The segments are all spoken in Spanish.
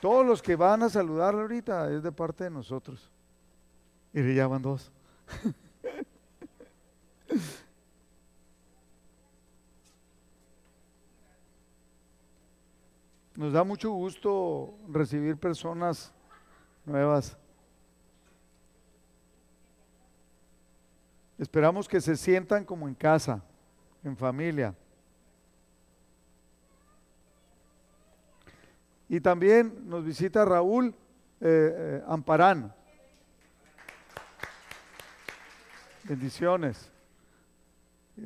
Todos los que van a saludarle ahorita es de parte de nosotros. Y le llaman dos. Nos da mucho gusto recibir personas nuevas. Esperamos que se sientan como en casa, en familia. Y también nos visita Raúl eh, eh, Amparán. Bendiciones.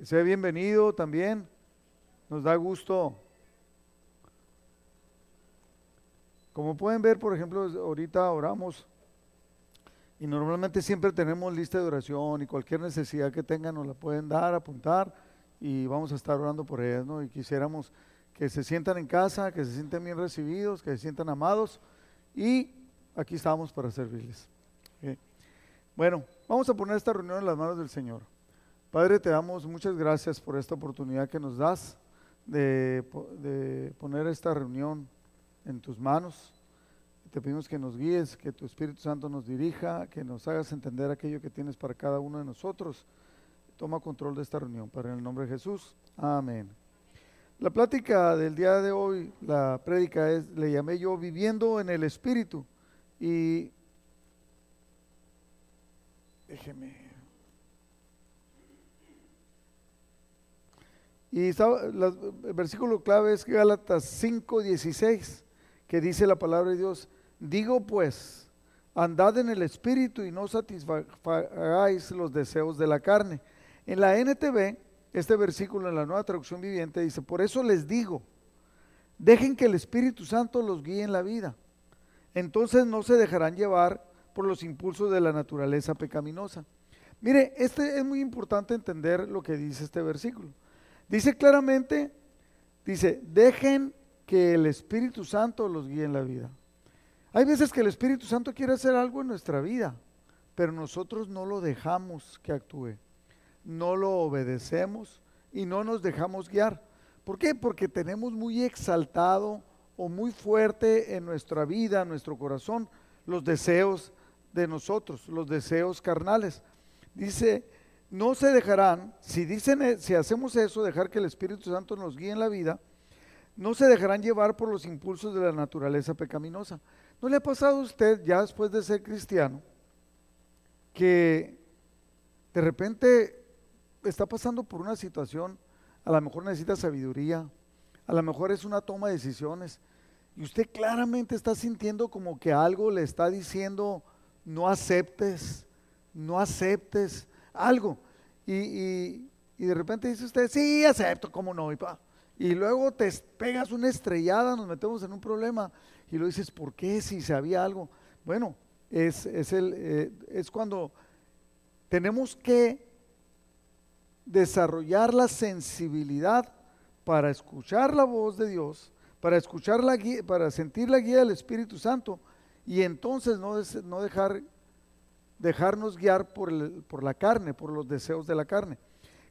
Sea bienvenido también. Nos da gusto. Como pueden ver, por ejemplo, ahorita oramos y normalmente siempre tenemos lista de oración y cualquier necesidad que tengan nos la pueden dar, apuntar y vamos a estar orando por ellas, ¿no? Y quisiéramos que se sientan en casa, que se sientan bien recibidos, que se sientan amados y aquí estamos para servirles. Bueno, vamos a poner esta reunión en las manos del Señor. Padre, te damos muchas gracias por esta oportunidad que nos das de, poner esta reunión en tus manos. Te pedimos que nos guíes, que tu Espíritu Santo nos dirija, que nos hagas entender aquello que tienes para cada uno de nosotros. Toma control de esta reunión, Padre, en el nombre de Jesús. Amén. La plática del día de hoy, la prédica es, le llamé yo viviendo en el Espíritu. Y déjeme. Y el versículo clave es Gálatas 5:16, que dice la palabra de Dios, digo pues, andad en el Espíritu y no satisfagáis los deseos de la carne. En la NTV este versículo en la nueva traducción viviente dice, por eso les digo, dejen que el Espíritu Santo los guíe en la vida. Entonces no se dejarán llevar por los impulsos de la naturaleza pecaminosa. Mire, este es muy importante entender lo que dice este versículo. Dice claramente, dice, dejen que el Espíritu Santo los guíe en la vida. Hay veces que el Espíritu Santo quiere hacer algo en nuestra vida, pero nosotros no lo dejamos que actúe no lo obedecemos y no nos dejamos guiar. ¿Por qué? Porque tenemos muy exaltado o muy fuerte en nuestra vida, en nuestro corazón, los deseos de nosotros, los deseos carnales. Dice, no se dejarán, si dicen, eh, si hacemos eso, dejar que el Espíritu Santo nos guíe en la vida, no se dejarán llevar por los impulsos de la naturaleza pecaminosa. ¿No le ha pasado a usted, ya después de ser cristiano, que de repente está pasando por una situación, a lo mejor necesita sabiduría, a lo mejor es una toma de decisiones, y usted claramente está sintiendo como que algo le está diciendo, no aceptes, no aceptes algo. Y, de repente dice usted, sí, acepto, ¿cómo no? Y, y luego te pegas una estrellada, nos metemos en un problema, y lo dices, ¿por qué? Si sabía algo. Bueno, es, es, el, eh, es cuando tenemos que desarrollar la sensibilidad para escuchar la voz de Dios, para escuchar la guía, para sentir la guía del Espíritu Santo y entonces no, dejar, dejarnos guiar por, por la carne, por los deseos de la carne.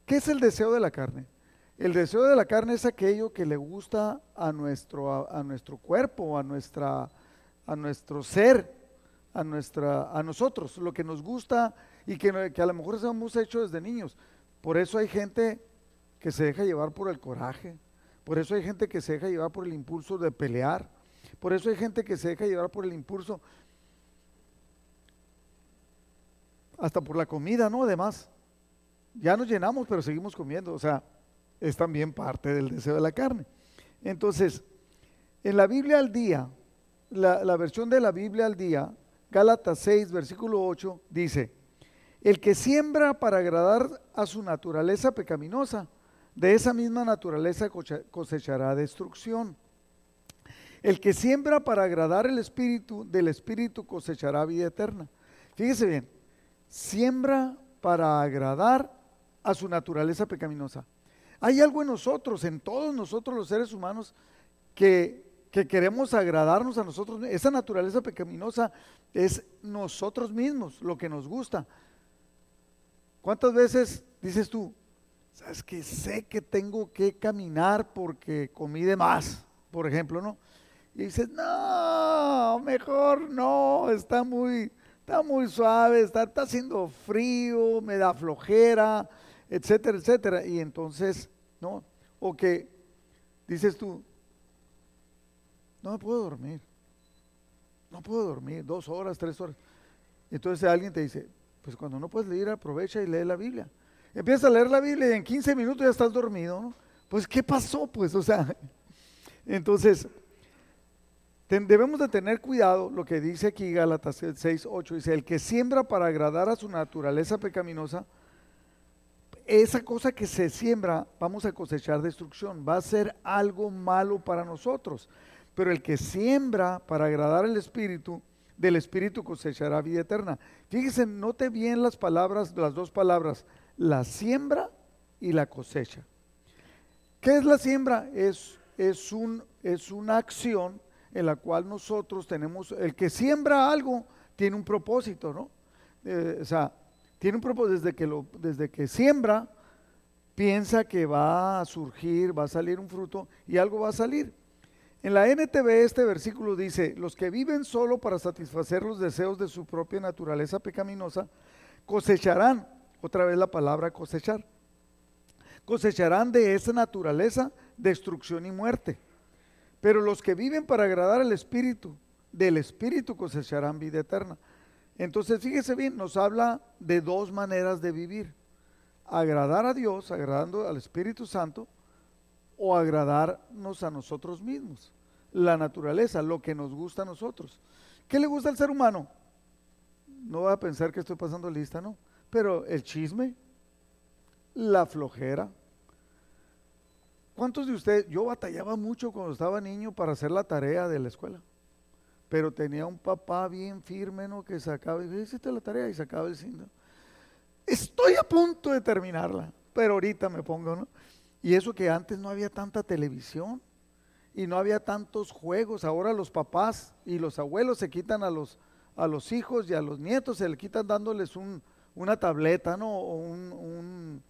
¿Qué es el deseo de la carne? El deseo de la carne es aquello que le gusta a nuestro, a, nuestro cuerpo, a, nuestra, a nuestro ser, a, nuestra, a nosotros, lo que nos gusta y que, que a lo mejor hemos hecho desde niños. Por eso hay gente que se deja llevar por el coraje. Por eso hay gente que se deja llevar por el impulso de pelear. Por eso hay gente que se deja llevar por el impulso hasta por la comida, ¿no? Además, ya nos llenamos, pero seguimos comiendo. O sea, es también parte del deseo de la carne. Entonces, en la Biblia al día, la, versión de la Biblia al día, Gálatas 6, versículo 8, dice, el que siembra para agradar a su naturaleza pecaminosa, de esa misma naturaleza cosechará destrucción. El que siembra para agradar el espíritu, del espíritu cosechará vida eterna. Fíjese bien, siembra para agradar a su naturaleza pecaminosa. Hay algo en nosotros, en todos nosotros los seres humanos, que, que queremos agradarnos a nosotros. Esa naturaleza pecaminosa es nosotros mismos, lo que nos gusta. ¿Cuántas veces dices tú, sabes que sé que tengo que caminar porque comí de más, por ejemplo, ¿no? Y dices, no, mejor no, está muy, está muy suave, está, está haciendo frío, me da flojera, etcétera, etcétera. Y entonces, ¿no? O que dices tú, no me puedo dormir, no puedo dormir, dos horas, tres horas. Entonces alguien te dice, pues cuando no puedes leer, aprovecha y lee la Biblia. Empieza a leer la Biblia y en 15 minutos ya estás dormido, ¿no? Pues, ¿qué pasó? Pues, o sea, entonces, debemos de tener cuidado, lo que dice aquí Gálatas 6, 8, dice, el que siembra para agradar a su naturaleza pecaminosa, esa cosa que se siembra, vamos a cosechar destrucción, va a ser algo malo para nosotros. Pero el que siembra para agradar al Espíritu, del Espíritu cosechará vida eterna. Fíjese, note bien las palabras, las dos palabras, la siembra y la cosecha. ¿Qué es la siembra? Es, es, un, es una acción en la cual nosotros tenemos, el que siembra algo tiene un propósito, ¿no? Eh, o sea, tiene un propósito desde que, lo, desde que siembra, piensa que va a surgir, va a salir un fruto y algo va a salir. En la NTV este versículo dice, los que viven solo para satisfacer los deseos de su propia naturaleza pecaminosa, cosecharán, otra vez la palabra cosechar, cosecharán de esa naturaleza destrucción y muerte. Pero los que viven para agradar al Espíritu, del Espíritu cosecharán vida eterna. Entonces, fíjese bien, nos habla de dos maneras de vivir. Agradar a Dios, agradando al Espíritu Santo, o agradarnos a nosotros mismos. La naturaleza, lo que nos gusta a nosotros. ¿Qué le gusta al ser humano? No va a pensar que estoy pasando lista, ¿no? Pero el chisme, la flojera. ¿Cuántos de ustedes, yo batallaba mucho cuando estaba niño para hacer la tarea de la escuela? Pero tenía un papá bien firme, ¿no? Que sacaba, y hiciste la tarea y sacaba el. Estoy a punto de terminarla, pero ahorita me pongo, ¿no? Y eso que antes no había tanta televisión y no había tantos juegos. Ahora los papás y los abuelos se quitan a los, a los hijos y a los nietos, se le quitan dándoles un, una tableta, ¿no? O un,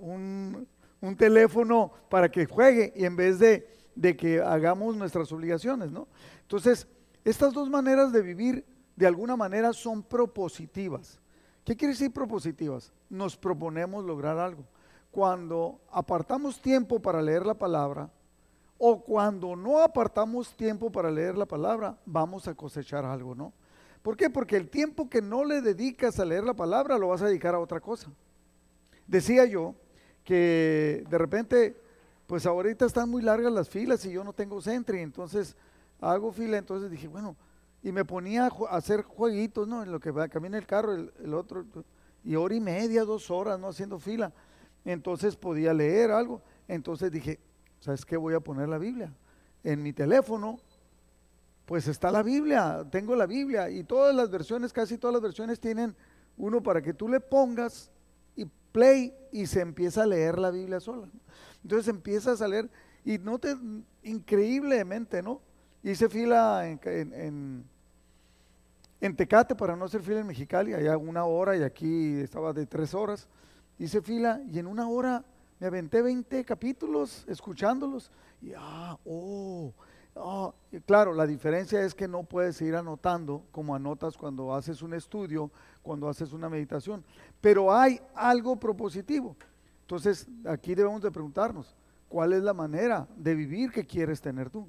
un, un, teléfono para que juegue y en vez de, de que hagamos nuestras obligaciones, ¿no? Entonces, estas dos maneras de vivir de alguna manera son propositivas. ¿Qué quiere decir propositivas? Nos proponemos lograr algo cuando apartamos tiempo para leer la palabra o cuando no apartamos tiempo para leer la palabra, vamos a cosechar algo, ¿no? ¿Por qué? Porque el tiempo que no le dedicas a leer la palabra lo vas a dedicar a otra cosa. Decía yo que de repente, pues ahorita están muy largas las filas y yo no tengo Sentry, entonces hago fila, entonces dije, bueno, y me ponía a hacer jueguitos, ¿no? En lo que camina el carro, el, el otro, y hora y media, dos horas, ¿no? Haciendo fila entonces podía leer algo. Entonces dije, ¿sabes qué? Voy a poner la Biblia. En mi teléfono, pues está la Biblia, tengo la Biblia y todas las versiones, casi todas las versiones tienen uno para que tú le pongas y play y se empieza a leer la Biblia sola. Entonces empiezas a leer y no te, increíblemente, ¿no? Hice fila en, en, en Tecate para no hacer fila en Mexicali, allá una hora y aquí estaba de tres horas hice fila y en una hora me aventé 20 capítulos escuchándolos. Y ah, oh, oh, claro, la diferencia es que no puedes ir anotando como anotas cuando haces un estudio, cuando haces una meditación. Pero hay algo propositivo. Entonces, aquí debemos de preguntarnos, ¿cuál es la manera de vivir que quieres tener tú?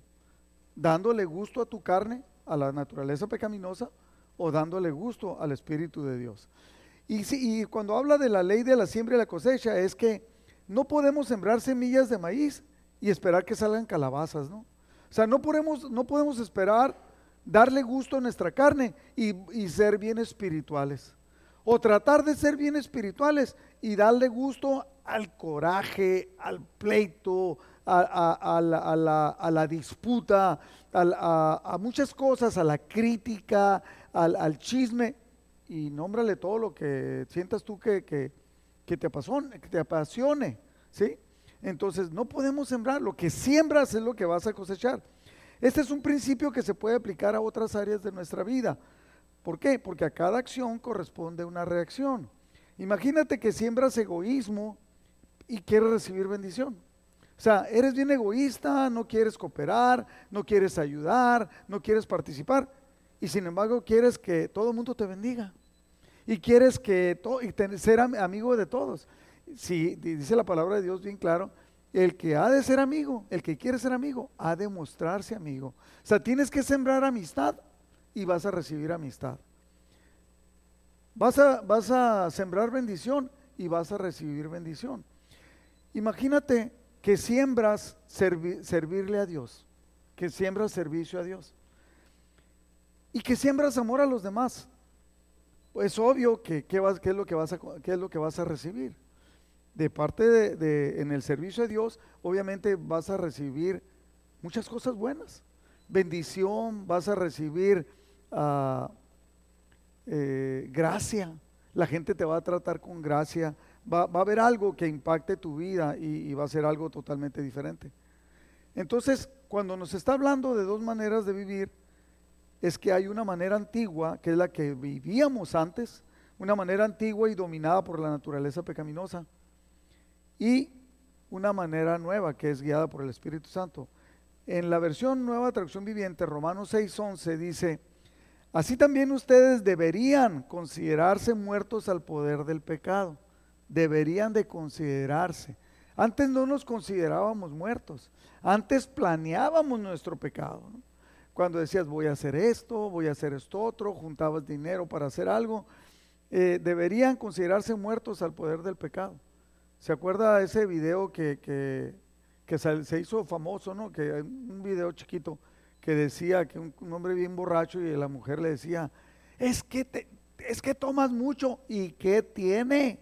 ¿Dándole gusto a tu carne, a la naturaleza pecaminosa, o dándole gusto al Espíritu de Dios? Y, cuando habla de la ley de la siembra y la cosecha, es que no podemos sembrar semillas de maíz y esperar que salgan calabazas, ¿no? O sea, no podemos, no podemos esperar darle gusto a nuestra carne y, ser bien espirituales. O tratar de ser bien espirituales y darle gusto al coraje, al pleito, a, la, disputa, a, muchas cosas, a la crítica, al chisme y nómbrale todo lo que sientas tú que, te, apasione, que te apasione, ¿sí? Entonces, no podemos sembrar, lo que siembras es lo que vas a cosechar. Este es un principio que se puede aplicar a otras áreas de nuestra vida. ¿Por qué? Porque a cada acción corresponde una reacción. Imagínate que siembras egoísmo y quieres recibir bendición. O sea, eres bien egoísta, no quieres cooperar, no quieres ayudar, no quieres participar y sin embargo quieres que todo el mundo te bendiga y quieres que y ser amigo de todos. Si dice la palabra de Dios bien claro, el que ha de ser amigo, el que quiere ser amigo, ha de mostrarse amigo. O sea, tienes que sembrar amistad y vas a recibir amistad. Vas a, vas a sembrar bendición y vas a recibir bendición. Imagínate que siembras servirle a Dios, que siembras servicio a Dios y que siembras amor a los demás. Pues obvio que ¿qué, vas, es, lo que vas a, qué es lo que vas a recibir. De parte de, en el servicio de Dios, obviamente vas a recibir muchas cosas buenas. Bendición, vas a recibir ah, eh, gracia. La gente te va a tratar con gracia va, a haber algo que impacte tu vida y, va a ser algo totalmente diferente. Entonces, cuando nos está hablando de dos maneras de vivir, es que hay una manera antigua, que es la que vivíamos antes, una manera antigua y dominada por la naturaleza pecaminosa, y una manera nueva que es guiada por el Espíritu Santo. En la versión Nueva Traducción Viviente, Romanos 6:11 dice, así también ustedes deberían considerarse muertos al poder del pecado deberían de considerarse. Antes no nos considerábamos muertos, antes planeábamos nuestro pecado. Cuando decías voy a hacer esto, voy a hacer esto otro, juntabas dinero para hacer algo, eh, deberían considerarse muertos al poder del pecado. ¿Se acuerda ese video que, que, se hizo famoso, ¿no? Que un video chiquito que decía que un, hombre bien borracho y la mujer le decía, es que, te, es que tomas mucho y ¿qué tiene?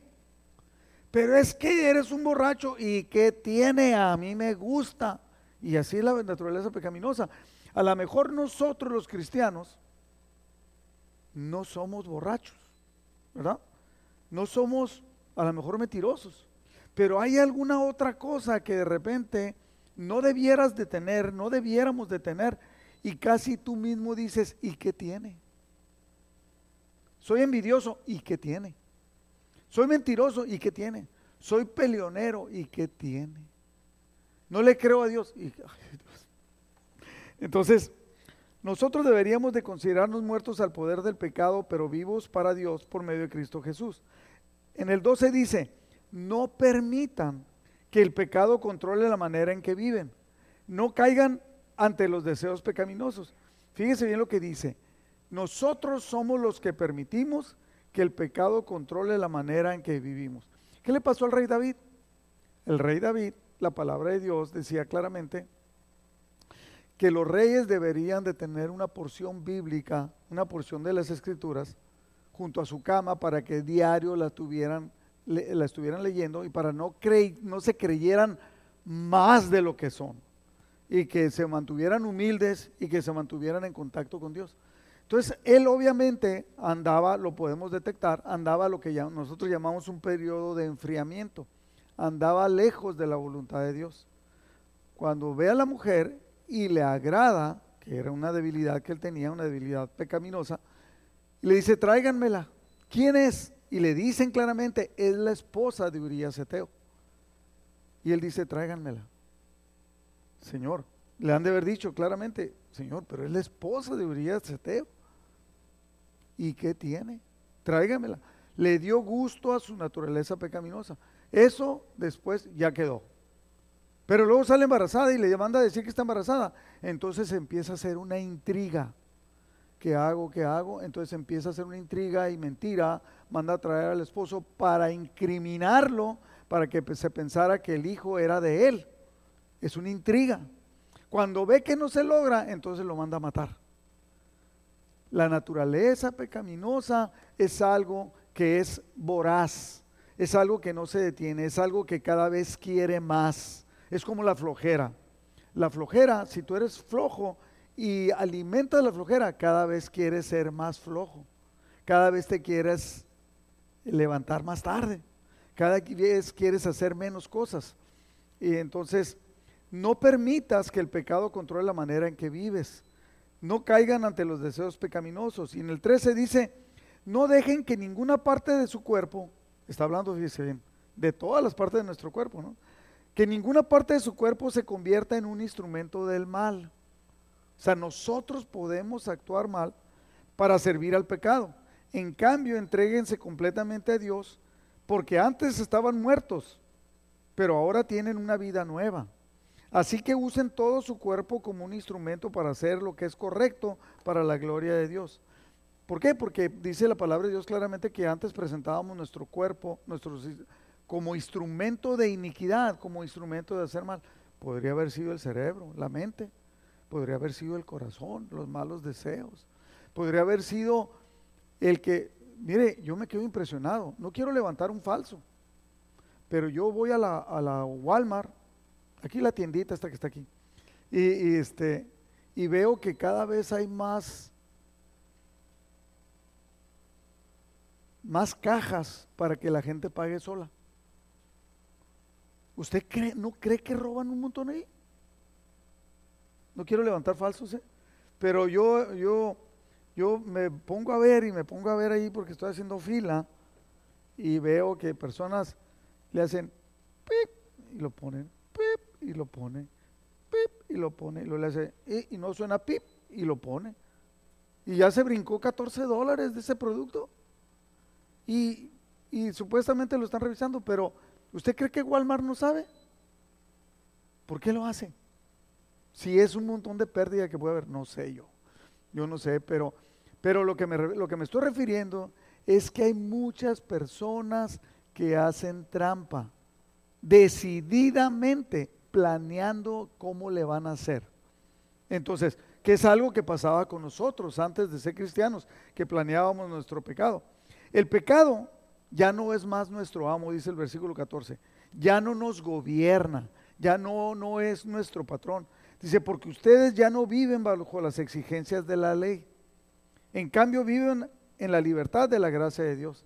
Pero es que eres un borracho y que tiene, a mí me gusta. Y así es la naturaleza pecaminosa. A lo mejor nosotros los cristianos no somos borrachos, ¿verdad? No somos a lo mejor mentirosos. Pero hay alguna otra cosa que de repente no debieras de tener, no debiéramos de tener. Y casi tú mismo dices, ¿y qué tiene? Soy envidioso, ¿y qué tiene? Soy mentiroso y ¿qué tiene? Soy peleonero y ¿qué tiene? No le creo a Dios. Y, Entonces, nosotros deberíamos de considerarnos muertos al poder del pecado, pero vivos para Dios por medio de Cristo Jesús. En el 12 dice, no permitan que el pecado controle la manera en que viven. No caigan ante los deseos pecaminosos. Fíjese bien lo que dice. Nosotros somos los que permitimos que el pecado controle la manera en que vivimos. ¿Qué le pasó al rey David? El rey David, la palabra de Dios decía claramente que los reyes deberían de tener una porción bíblica, una porción de las escrituras, junto a su cama para que diario la, tuvieran, la estuvieran leyendo y para no, no se creyeran más de lo que son y que se mantuvieran humildes y que se mantuvieran en contacto con Dios. Entonces, él obviamente andaba, lo podemos detectar, andaba lo que nosotros llamamos un periodo de enfriamiento, andaba lejos de la voluntad de Dios. Cuando ve a la mujer y le agrada, que era una debilidad que él tenía, una debilidad pecaminosa, y le dice, tráiganmela. ¿Quién es? Y le dicen claramente, es la esposa de Urias Eteo. Y él dice, tráiganmela. Señor, le han de haber dicho claramente, Señor, pero es la esposa de Urias Eteo. ¿Y qué tiene? Tráigamela. Le dio gusto a su naturaleza pecaminosa. Eso después ya quedó. Pero luego sale embarazada y le manda a decir que está embarazada. Entonces empieza a hacer una intriga. ¿Qué hago? ¿Qué hago? Entonces empieza a hacer una intriga y mentira. Manda a traer al esposo para incriminarlo, para que se pensara que el hijo era de él. Es una intriga. Cuando ve que no se logra, entonces lo manda a matar. La naturaleza pecaminosa es algo que es voraz, es algo que no se detiene, es algo que cada vez quiere más. Es como la flojera. La flojera, si tú eres flojo y alimentas la flojera, cada vez quieres ser más flojo. Cada vez te quieres levantar más tarde. Cada vez quieres hacer menos cosas. Y entonces, no permitas que el pecado controle la manera en que vives no caigan ante los deseos pecaminosos. Y en el 13 dice, no dejen que ninguna parte de su cuerpo, está hablando, fíjese bien, de todas las partes de nuestro cuerpo, ¿no? Que ninguna parte de su cuerpo se convierta en un instrumento del mal. O sea, nosotros podemos actuar mal para servir al pecado. En cambio, entréguense completamente a Dios, porque antes estaban muertos, pero ahora tienen una vida nueva. Así que usen todo su cuerpo como un instrumento para hacer lo que es correcto para la gloria de Dios. ¿Por qué? Porque dice la palabra de Dios claramente que antes presentábamos nuestro cuerpo nuestros, como instrumento de iniquidad, como instrumento de hacer mal. Podría haber sido el cerebro, la mente, podría haber sido el corazón, los malos deseos, podría haber sido el que, mire, yo me quedo impresionado, no quiero levantar un falso, pero yo voy a la, a la Walmart aquí la tiendita esta que está aquí, y, este, y veo que cada vez hay más, más cajas para que la gente pague sola. ¿Usted cree, no cree que roban un montón ahí? No quiero levantar falsos, ¿eh? pero yo, yo, yo me pongo a ver y me pongo a ver ahí porque estoy haciendo fila y veo que personas le hacen pip y lo ponen pip y lo pone, pip, y lo pone, y lo le hace, y, no suena pip, y lo pone. Y ya se brincó 14 dólares de ese producto. Y, y supuestamente lo están revisando, pero ¿usted cree que Walmart no sabe? ¿Por qué lo hace? Si es un montón de pérdida que puede haber, no sé yo. Yo no sé, pero, pero lo, que me, lo que me estoy refiriendo es que hay muchas personas que hacen trampa decididamente planeando cómo le van a hacer. Entonces, que es algo que pasaba con nosotros antes de ser cristianos, que planeábamos nuestro pecado. El pecado ya no es más nuestro amo, dice el versículo 14. Ya no nos gobierna, ya no, no es nuestro patrón. Dice, porque ustedes ya no viven bajo las exigencias de la ley. En cambio, viven en la libertad de la gracia de Dios.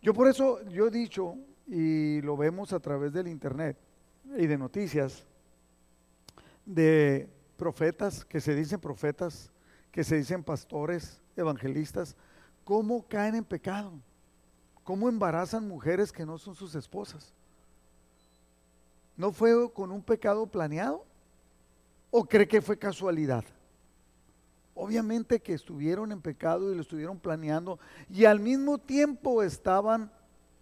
Yo por eso, yo he dicho, y lo vemos a través del internet, y de noticias de profetas, que se dicen profetas, que se dicen pastores, evangelistas, cómo caen en pecado, cómo embarazan mujeres que no son sus esposas. ¿No fue con un pecado planeado? ¿O cree que fue casualidad? Obviamente que estuvieron en pecado y lo estuvieron planeando y al mismo tiempo estaban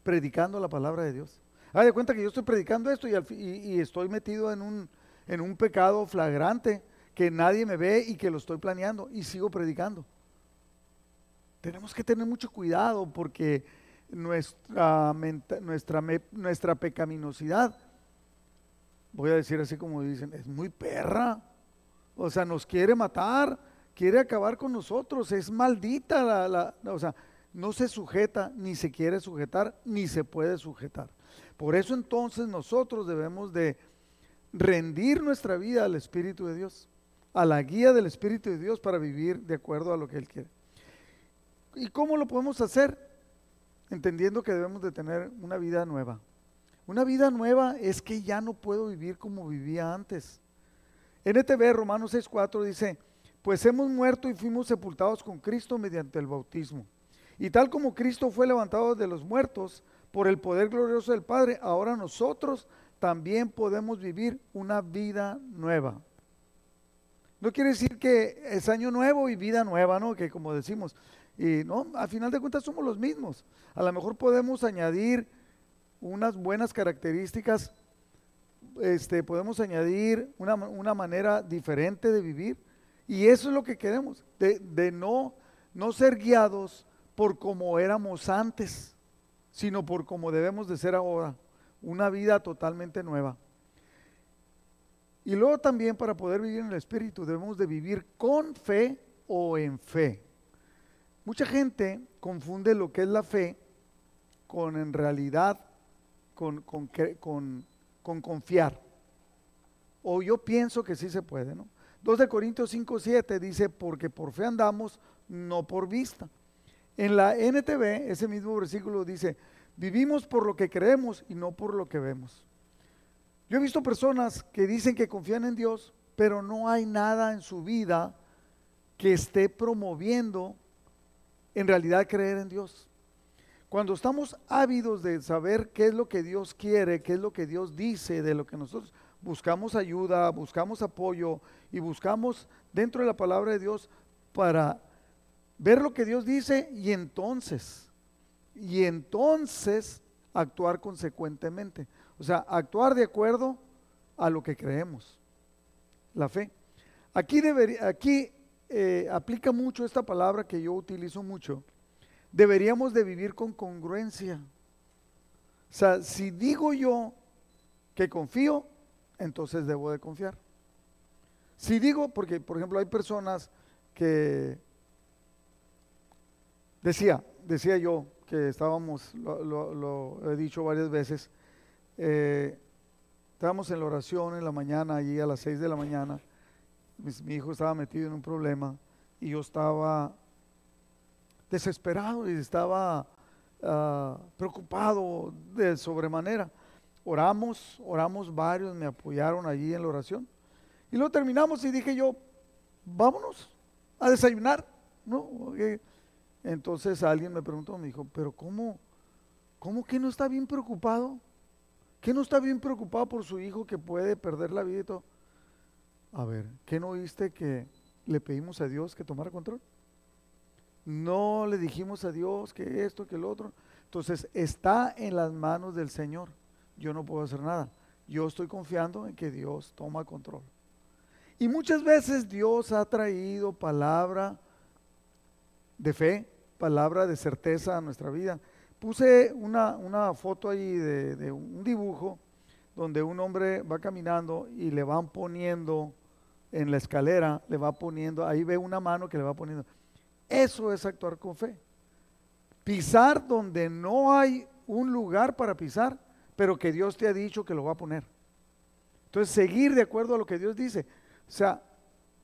predicando la palabra de Dios. Haga de cuenta que yo estoy predicando esto y, estoy metido en un, en un pecado flagrante que nadie me ve y que lo estoy planeando y sigo predicando. Tenemos que tener mucho cuidado porque nuestra, nuestra, nuestra pecaminosidad, voy a decir así como dicen, es muy perra. O sea, nos quiere matar, quiere acabar con nosotros, es maldita la, la o sea, no se sujeta, ni se quiere sujetar, ni se puede sujetar. Por eso entonces nosotros debemos de rendir nuestra vida al Espíritu de Dios, a la guía del Espíritu de Dios para vivir de acuerdo a lo que Él quiere. ¿Y cómo lo podemos hacer? Entendiendo que debemos de tener una vida nueva. Una vida nueva es que ya no puedo vivir como vivía antes. NTV Romanos 6.4 dice, pues hemos muerto y fuimos sepultados con Cristo mediante el bautismo. Y tal como Cristo fue levantado de los muertos, por el poder glorioso del Padre, ahora nosotros también podemos vivir una vida nueva. No quiere decir que es año nuevo y vida nueva, ¿no? Que como decimos, y no, al final de cuentas somos los mismos. A lo mejor podemos añadir unas buenas características, este, podemos añadir una, una manera diferente de vivir. Y eso es lo que queremos, de, de no, no ser guiados por como éramos antes sino por como debemos de ser ahora, una vida totalmente nueva. Y luego también para poder vivir en el Espíritu debemos de vivir con fe o en fe. Mucha gente confunde lo que es la fe con en realidad, con, con, con confiar. O yo pienso que sí se puede, ¿no? 2 de Corintios 5, 7 dice, porque por fe andamos, no por vista. En la NTV, ese mismo versículo dice, vivimos por lo que creemos y no por lo que vemos. Yo he visto personas que dicen que confían en Dios, pero no hay nada en su vida que esté promoviendo en realidad creer en Dios. Cuando estamos ávidos de saber qué es lo que Dios quiere, qué es lo que Dios dice, de lo que nosotros buscamos ayuda, buscamos apoyo y buscamos dentro de la palabra de Dios para ver lo que Dios dice y entonces, y entonces actuar consecuentemente. O sea, actuar de acuerdo a lo que creemos, la fe. Aquí, debería, aquí eh, aplica mucho esta palabra que yo utilizo mucho. Deberíamos de vivir con congruencia. O sea, si digo yo que confío, entonces debo de confiar. Si digo, porque por ejemplo hay personas que decía, decía yo que estábamos, lo, he dicho varias veces, eh, estábamos en la oración en la mañana, allí a las 6 de la mañana, mi, hijo estaba metido en un problema y yo estaba desesperado y estaba ah, preocupado de sobremanera. Oramos, oramos varios, me apoyaron allí en la oración. Y luego terminamos y dije yo, vámonos a desayunar, ¿no? Entonces alguien me preguntó, me dijo, pero ¿cómo? ¿Cómo que no está bien preocupado? ¿Que no está bien preocupado por su hijo que puede perder la vida y todo? A ver, ¿qué no oíste que le pedimos a Dios que tomara control? No le dijimos a Dios que esto, que el otro. Entonces está en las manos del Señor yo no puedo hacer nada. Yo estoy confiando en que Dios toma control. Y muchas veces Dios ha traído palabra de fe, palabra de certeza a nuestra vida. Puse una, una foto ahí de, de, un dibujo donde un hombre va caminando y le van poniendo en la escalera, le va poniendo, ahí ve una mano que le va poniendo. Eso es actuar con fe. Pisar donde no hay un lugar para pisar pero que Dios te ha dicho que lo va a poner. Entonces, seguir de acuerdo a lo que Dios dice. O sea,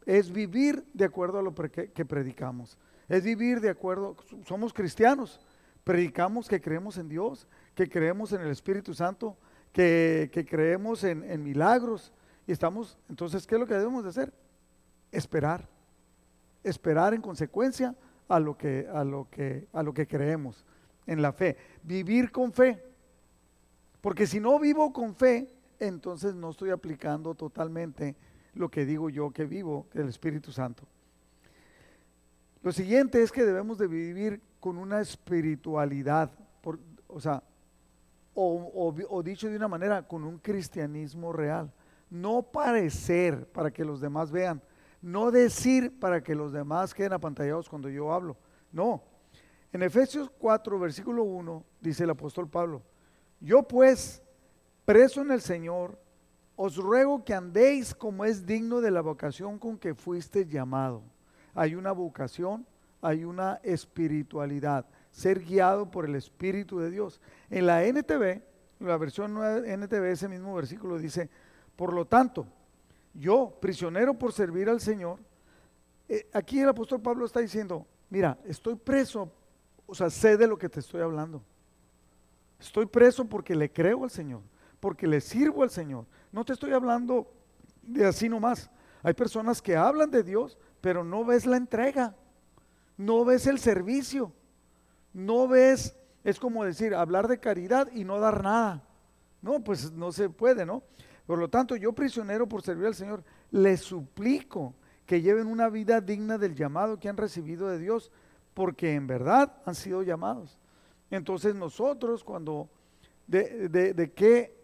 es vivir de acuerdo a lo que, predicamos. Es vivir de acuerdo, somos cristianos, predicamos que creemos en Dios, que creemos en el Espíritu Santo, que, creemos en, en, milagros. Estamos, entonces, ¿qué es lo que debemos de hacer? Esperar. Esperar en consecuencia a lo que, a lo que, a lo que creemos en la fe. Vivir con fe. Porque si no vivo con fe, entonces no estoy aplicando totalmente lo que digo yo que vivo, del Espíritu Santo. Lo siguiente es que debemos de vivir con una espiritualidad, o sea, o, dicho de una manera, con un cristianismo real. No parecer para que los demás vean, no decir para que los demás queden apantallados cuando yo hablo. No. En Efesios 4, versículo 1, dice el apóstol Pablo, yo pues, preso en el Señor, os ruego que andéis como es digno de la vocación con que fuiste llamado. Hay una vocación, hay una espiritualidad, ser guiado por el Espíritu de Dios. En la NTV, la versión NTV, ese mismo versículo dice, por lo tanto, yo, prisionero por servir al Señor, eh, aquí el apóstol Pablo está diciendo, mira, estoy preso, o sea, sé de lo que te estoy hablando. Estoy preso porque le creo al Señor, porque le sirvo al Señor. No te estoy hablando de así nomás. Hay personas que hablan de Dios, pero no ves la entrega, no ves el servicio, no ves, es como decir, hablar de caridad y no dar nada. No, pues no se puede, ¿no? Por lo tanto, yo prisionero por servir al Señor, les suplico que lleven una vida digna del llamado que han recibido de Dios, porque en verdad han sido llamados. Entonces nosotros cuando, de, qué,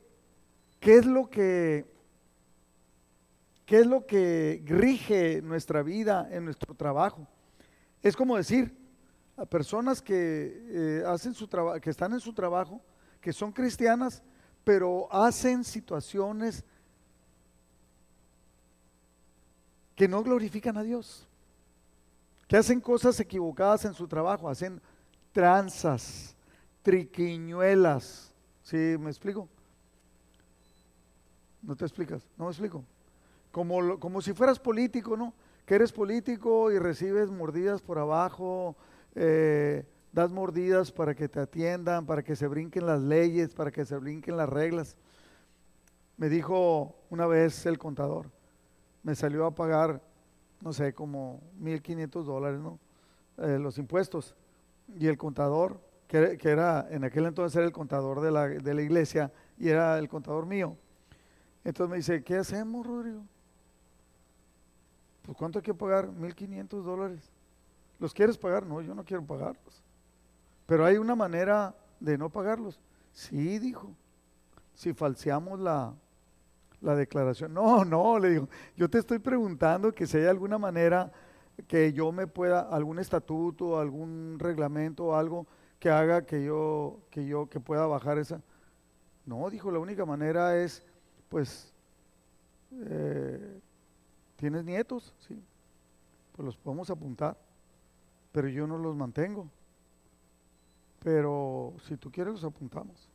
qué es lo que, qué es lo que rige nuestra vida en nuestro trabajo. Es como decir a personas que, eh, hacen su que están en su trabajo, que son cristianas, pero hacen situaciones que no glorifican a Dios, que hacen cosas equivocadas en su trabajo, hacen tranzas, triquiñuelas. ¿Sí me explico? ¿No te explicas? ¿No me explico? Como, como si fueras político, ¿no? Que eres político y recibes mordidas por abajo, eh, das mordidas para que te atiendan, para que se brinquen las leyes, para que se brinquen las reglas. Me dijo una vez el contador, me salió a pagar, no sé, como 1.500 dólares, ¿no? Eh, los impuestos. Y el contador que, era, en aquel entonces era el contador de la, de la iglesia y era el contador mío. Entonces me dice, ¿qué hacemos, Rodrigo? Pues ¿cuánto hay que pagar? 1.500 dólares. ¿Los quieres pagar? No, yo no quiero pagarlos. Pero hay una manera de no pagarlos. Sí, dijo. Si falseamos la, la declaración. No, no, le digo, yo te estoy preguntando que si hay alguna manera que yo me pueda, algún estatuto, algún reglamento o algo que haga que yo, que yo, que pueda bajar esa. No, dijo, la única manera es, pues, eh, ¿tienes nietos? Sí, pues los podemos apuntar, pero yo no los mantengo. Pero si tú quieres los apuntamos.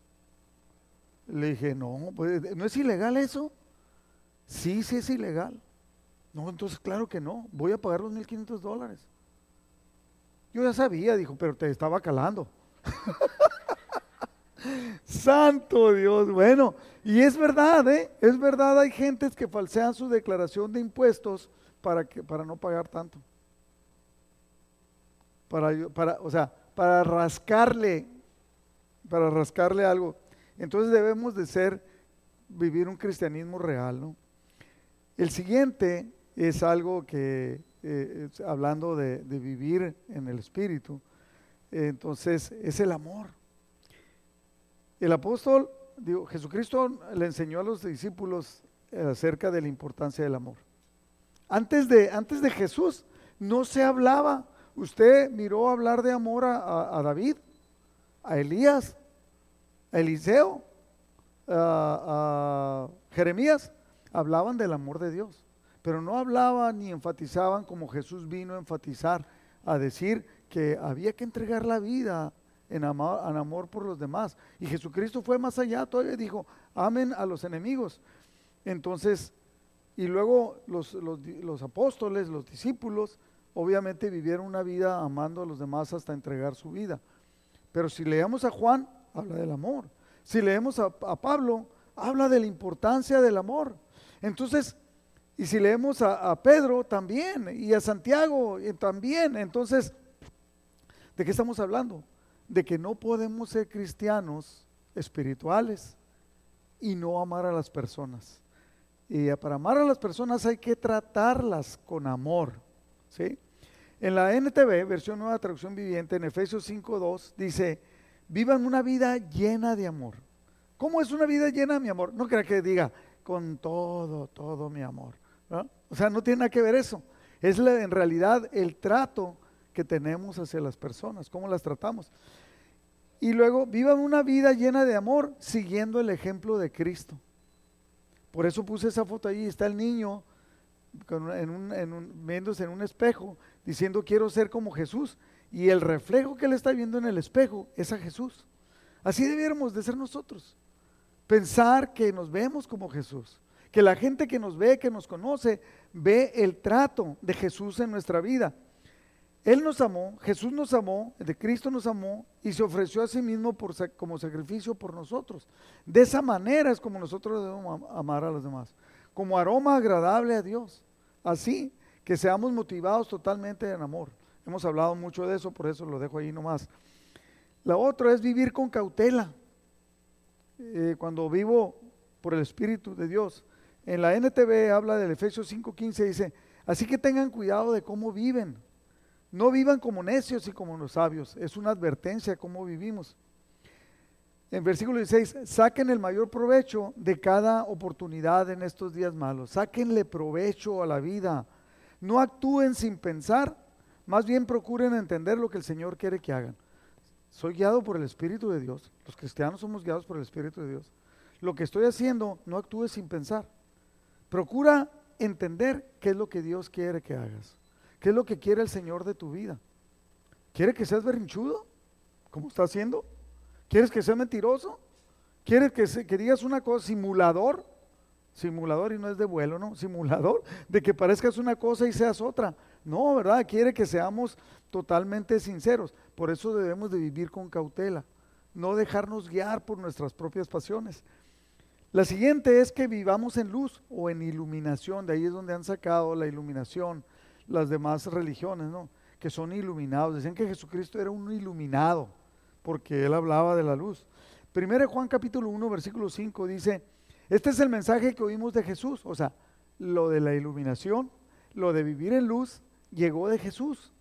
Le dije, no, pues, ¿no es ilegal eso? Sí, sí es ilegal. No, entonces claro que no, voy a pagar los 1.500 dólares. Yo ya sabía, dijo, pero te estaba calando. Santo Dios, bueno, y es verdad, ¿eh? Es verdad, hay gentes que falsean su declaración de impuestos para, que, para no pagar tanto. Para, para, o sea, para rascarle, para rascarle algo. Entonces debemos de ser, vivir un cristianismo real, ¿no? El siguiente es algo que, eh, hablando de, vivir en el Espíritu, entonces es el amor. El apóstol, digo, Jesucristo le enseñó a los discípulos acerca de la importancia del amor. Antes de, antes de Jesús no se hablaba. Usted miró hablar de amor a, David, a Elías, a Eliseo, a Jeremías hablaban del amor de Dios, pero no hablaban ni enfatizaban como Jesús vino a enfatizar, a decir que había que entregar la vida en amor, en amor por los demás. Y Jesucristo fue más allá, todavía dijo, amen a los enemigos. Entonces, y luego los, los apóstoles, los discípulos, obviamente vivieron una vida amando a los demás hasta entregar su vida. Pero si leemos a Juan, habla del amor. Si leemos a, Pablo, habla de la importancia del amor. Entonces, y si leemos a, Pedro también, y a Santiago también, entonces, ¿de qué estamos hablando? De que no podemos ser cristianos espirituales y no amar a las personas. Y para amar a las personas hay que tratarlas con amor. En la NTV, versión nueva traducción viviente, en Efesios 5.2, dice, vivan una vida llena de amor. ¿Cómo es una vida llena de mi amor? No crea que diga, con todo, todo mi amor. O sea, no tiene nada que ver eso. Es en realidad el trato que tenemos hacia las personas, cómo las tratamos. Y luego, vivan una vida llena de amor siguiendo el ejemplo de Cristo. Por eso puse esa foto ahí, está el niño en un, viéndose en un espejo, diciendo quiero ser como Jesús. Y el reflejo que él está viendo en el espejo es a Jesús. Así debiéramos de ser nosotros. Pensar que nos vemos como Jesús, que la gente que nos ve, que nos conoce, ve el trato de Jesús en nuestra vida. Él nos amó, Jesús nos amó, de Cristo nos amó y se ofreció a sí mismo como sacrificio por nosotros. De esa manera es como nosotros debemos amar a los demás, como aroma agradable a Dios. Así que seamos motivados totalmente en amor. Hemos hablado mucho de eso, por eso lo dejo ahí nomás. La otra es vivir con cautela. Eh, cuando vivo por el Espíritu de Dios. En la NTV habla del Efesios 5:15, dice, así que tengan cuidado de cómo viven. No vivan como necios y como los sabios. Es una advertencia cómo vivimos. En versículo 16, saquen el mayor provecho de cada oportunidad en estos días malos. Sáquenle provecho a la vida. No actúen sin pensar, más bien procuren entender lo que el Señor quiere que hagan. Soy guiado por el Espíritu de Dios. Los cristianos somos guiados por el Espíritu de Dios. Lo que estoy haciendo, no actúes sin pensar. Procura entender qué es lo que Dios quiere que hagas. ¿Qué es lo que quiere el Señor de tu vida? ¿Quiere que seas berrinchudo? ¿Cómo está haciendo? ¿Quieres que sea mentiroso? ¿Quieres que, digas una cosa simulador? Simulador y no es de vuelo, ¿no? Simulador de que parezcas una cosa y seas otra. No, ¿verdad? Quiere que seamos totalmente sinceros. Por eso debemos de vivir con cautela, no dejarnos guiar por nuestras propias pasiones. La siguiente es que vivamos en luz o en iluminación, de ahí es donde han sacado la iluminación las demás religiones, ¿no? Que son iluminados. Decían que Jesucristo era un iluminado. Porque él hablaba de la luz. Primero Juan capítulo 1, versículo 5 dice, este es el mensaje que oímos de Jesús, o sea, lo de la iluminación, lo de vivir en luz, llegó de Jesús.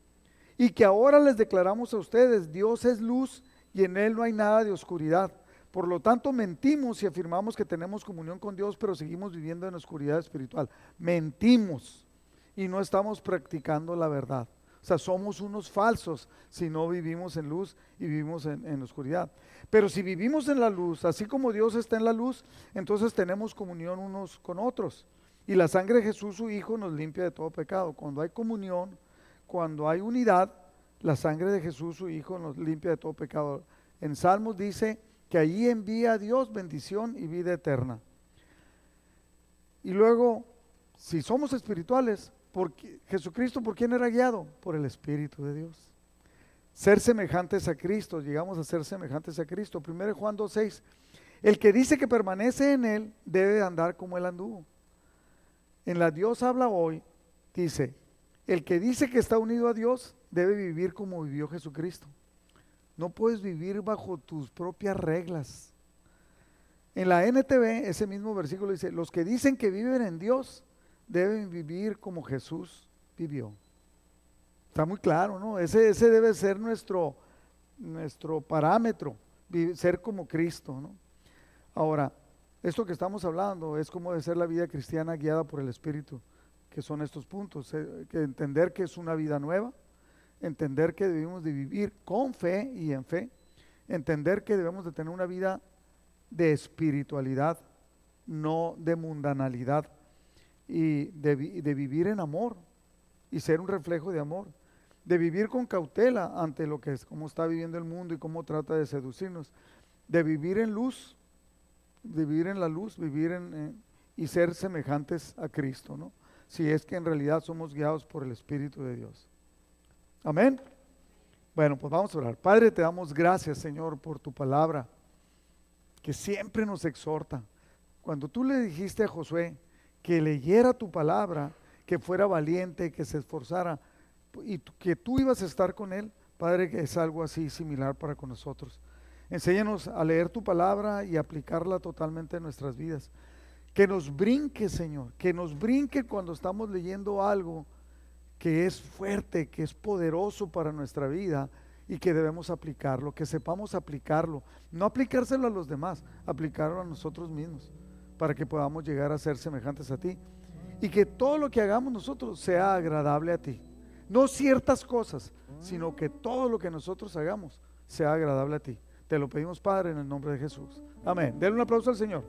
Y que ahora les declaramos a ustedes, Dios es luz y en Él no hay nada de oscuridad. Por lo tanto, mentimos y afirmamos que tenemos comunión con Dios, pero seguimos viviendo en oscuridad espiritual. Mentimos y no estamos practicando la verdad. O sea, somos unos falsos si no vivimos en luz y vivimos en, oscuridad. Pero si vivimos en la luz, así como Dios está en la luz, entonces tenemos comunión unos con otros. Y la sangre de Jesús, su Hijo, nos limpia de todo pecado. Cuando hay comunión, cuando hay unidad, la sangre de Jesús, su Hijo, nos limpia de todo pecado. En Salmos dice que allí envía a Dios bendición y vida eterna. Y luego, si somos espirituales, Jesucristo, ¿por quién era guiado? Por el Espíritu de Dios. Ser semejantes a Cristo, llegamos a ser semejantes a Cristo. Primero Juan 2.6, el que dice que permanece en Él debe andar como Él anduvo. En la Dios habla hoy, dice, el que dice que está unido a Dios debe vivir como vivió Jesucristo. No puedes vivir bajo tus propias reglas. En la NTV, ese mismo versículo dice, los que dicen que viven en Dios deben vivir como Jesús vivió. Está muy claro, ¿no? Ese, ese debe ser nuestro, nuestro parámetro, ser como Cristo, ¿no? Ahora, esto que estamos hablando es como de ser la vida cristiana guiada por el Espíritu, que son estos puntos, eh, que entender que es una vida nueva, entender que debemos de vivir con fe y en fe, entender que debemos de tener una vida de espiritualidad, no de mundanalidad y de, vivir en amor y ser un reflejo de amor, de vivir con cautela ante lo que es, cómo está viviendo el mundo y cómo trata de seducirnos, de vivir en luz, de vivir en la luz, vivir en, y ser semejantes a Cristo, ¿no? Si es que en realidad somos guiados por el Espíritu de Dios. Amén. Bueno, pues vamos a orar. Padre, te damos gracias, Señor, por tu palabra, que siempre nos exhorta. Cuando tú le dijiste a Josué, que leyera tu palabra, que fuera valiente, que se esforzara y que tú ibas a estar con él. Padre, que es algo así similar para con nosotros. Enséñanos a leer tu palabra y aplicarla totalmente en nuestras vidas. Que nos brinque, Señor, que nos brinque cuando estamos leyendo algo que es fuerte, que es poderoso para nuestra vida y que debemos aplicarlo, que sepamos aplicarlo, no aplicárselo a los demás, aplicarlo a nosotros mismos para que podamos llegar a ser semejantes a ti. Y que todo lo que hagamos nosotros sea agradable a ti. No ciertas cosas, sino que todo lo que nosotros hagamos sea agradable a ti. Te lo pedimos, Padre, en el nombre de Jesús. Amén. Denle un aplauso al Señor.